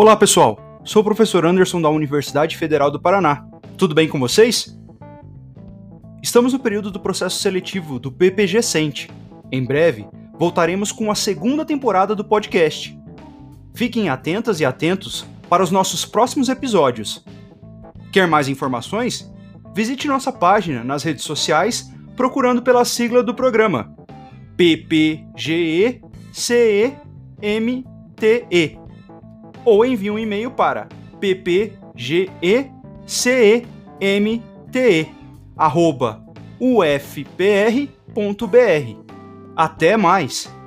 Olá pessoal, sou o professor Anderson da Universidade Federal do Paraná. Tudo bem com vocês? Estamos no período do processo seletivo do PPG Sente. Em breve, voltaremos com a segunda temporada do podcast. Fiquem atentas e atentos para os nossos próximos episódios. Quer mais informações? Visite nossa página nas redes sociais procurando pela sigla do programa PPGE CEMTE ou envie um e-mail para ppgecemte@ufpr.br. Até mais!